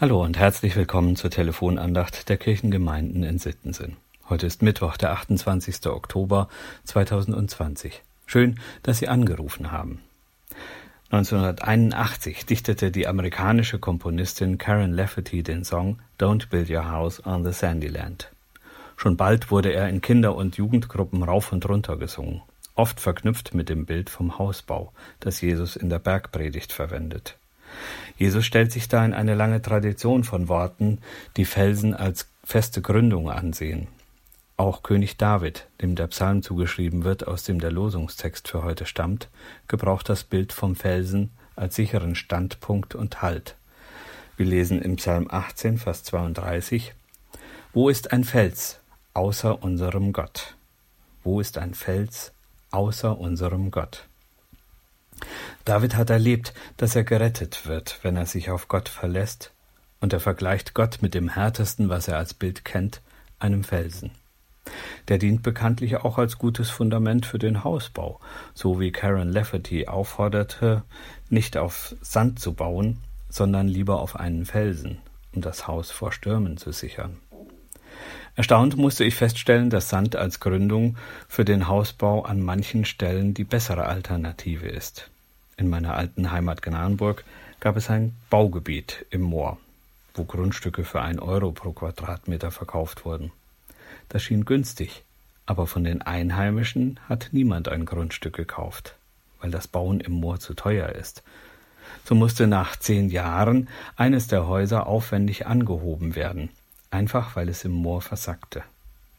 Hallo und herzlich willkommen zur Telefonandacht der Kirchengemeinden in Sittensen. Heute ist Mittwoch, der 28. Oktober 2020. Schön, dass Sie angerufen haben. 1981 dichtete die amerikanische Komponistin Karen Lafferty den Song Don't Build Your House on the Sandy Land. Schon bald wurde er in Kinder- und Jugendgruppen rauf und runter gesungen, oft verknüpft mit dem Bild vom Hausbau, das Jesus in der Bergpredigt verwendet. Jesus stellt sich da in eine lange Tradition von Worten, die Felsen als feste Gründung ansehen. Auch König David, dem der Psalm zugeschrieben wird, aus dem der Losungstext für heute stammt, gebraucht das Bild vom Felsen als sicheren Standpunkt und Halt. Wir lesen im Psalm 18, Vers 32, Wo ist ein Fels außer unserem Gott? Wo ist ein Fels außer unserem Gott? David hat erlebt, dass er gerettet wird, wenn er sich auf Gott verlässt, und er vergleicht Gott mit dem härtesten, was er als Bild kennt, einem Felsen. Der dient bekanntlich auch als gutes Fundament für den Hausbau, so wie Karen Lafferty aufforderte, nicht auf Sand zu bauen, sondern lieber auf einen Felsen, um das Haus vor Stürmen zu sichern. Erstaunt musste ich feststellen, dass Sand als Gründung für den Hausbau an manchen Stellen die bessere Alternative ist. In meiner alten Heimat Gnadenburg gab es ein Baugebiet im Moor, wo Grundstücke für ein Euro pro Quadratmeter verkauft wurden. Das schien günstig, aber von den Einheimischen hat niemand ein Grundstück gekauft, weil das Bauen im Moor zu teuer ist. So musste nach zehn Jahren eines der Häuser aufwendig angehoben werden, einfach weil es im Moor versackte.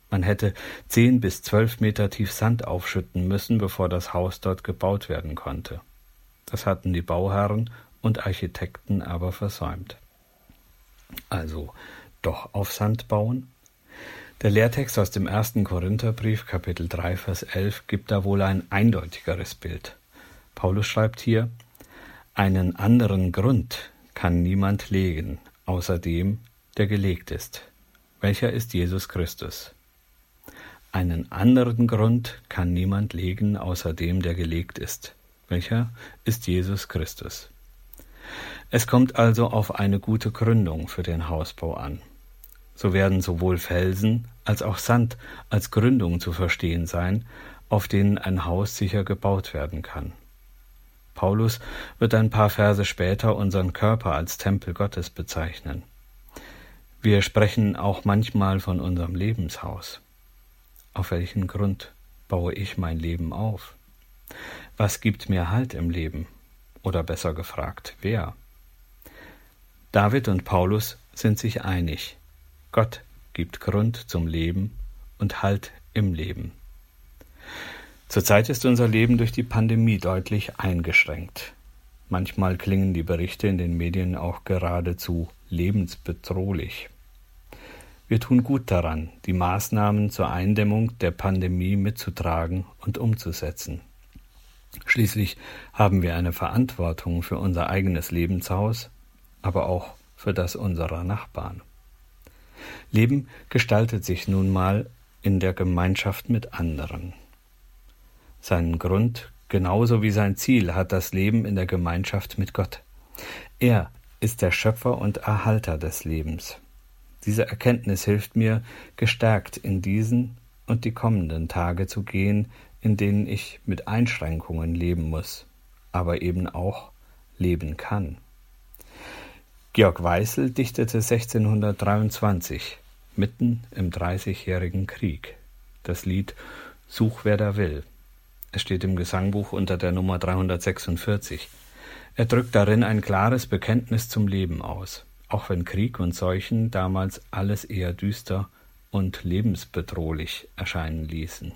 Man hätte zehn bis zwölf Meter tief Sand aufschütten müssen, bevor das Haus dort gebaut werden konnte. Das hatten die Bauherren und Architekten aber versäumt. Also doch auf Sand bauen? Der Lehrtext aus dem ersten Korintherbrief, Kapitel 3, Vers 11, gibt da wohl ein eindeutigeres Bild. Paulus schreibt hier, einen anderen Grund kann niemand legen, außer dem, der gelegt ist. Welcher ist Jesus Christus? Einen anderen Grund kann niemand legen, außer dem, der gelegt ist welcher ist Jesus Christus. Es kommt also auf eine gute Gründung für den Hausbau an. So werden sowohl Felsen als auch Sand als Gründung zu verstehen sein, auf denen ein Haus sicher gebaut werden kann. Paulus wird ein paar Verse später unseren Körper als Tempel Gottes bezeichnen. Wir sprechen auch manchmal von unserem Lebenshaus. Auf welchen Grund baue ich mein Leben auf? Was gibt mir Halt im Leben? Oder besser gefragt, wer? David und Paulus sind sich einig. Gott gibt Grund zum Leben und Halt im Leben. Zurzeit ist unser Leben durch die Pandemie deutlich eingeschränkt. Manchmal klingen die Berichte in den Medien auch geradezu lebensbedrohlich. Wir tun gut daran, die Maßnahmen zur Eindämmung der Pandemie mitzutragen und umzusetzen. Schließlich haben wir eine Verantwortung für unser eigenes Lebenshaus, aber auch für das unserer Nachbarn. Leben gestaltet sich nun mal in der Gemeinschaft mit anderen. Seinen Grund genauso wie sein Ziel hat das Leben in der Gemeinschaft mit Gott. Er ist der Schöpfer und Erhalter des Lebens. Diese Erkenntnis hilft mir, gestärkt in diesen und die kommenden Tage zu gehen, in denen ich mit Einschränkungen leben muss, aber eben auch leben kann. Georg Weißel dichtete 1623, mitten im Dreißigjährigen Krieg, das Lied Such wer da will. Es steht im Gesangbuch unter der Nummer 346. Er drückt darin ein klares Bekenntnis zum Leben aus, auch wenn Krieg und Seuchen damals alles eher düster und lebensbedrohlich erscheinen ließen.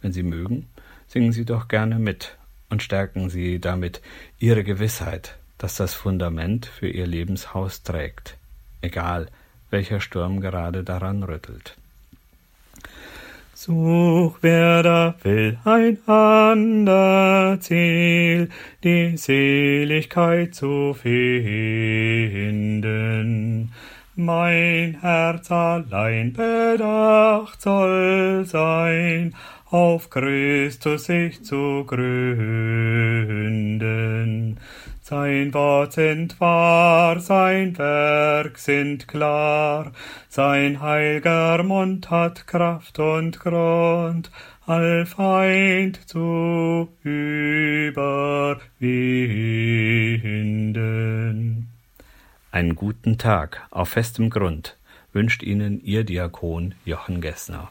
Wenn Sie mögen, singen Sie doch gerne mit und stärken Sie damit Ihre Gewissheit, dass das Fundament für Ihr Lebenshaus trägt, egal welcher Sturm gerade daran rüttelt. Such, wer da will, ein ander Ziel, die Seligkeit zu finden. Mein Herz allein bedacht soll sein, auf Christus sich zu gründen. Sein Wort sind wahr, sein Werk sind klar, sein heilger Mund hat Kraft und Grund, all Feind zu überwinden. Einen guten Tag auf festem Grund wünscht Ihnen Ihr Diakon Jochen Gessner.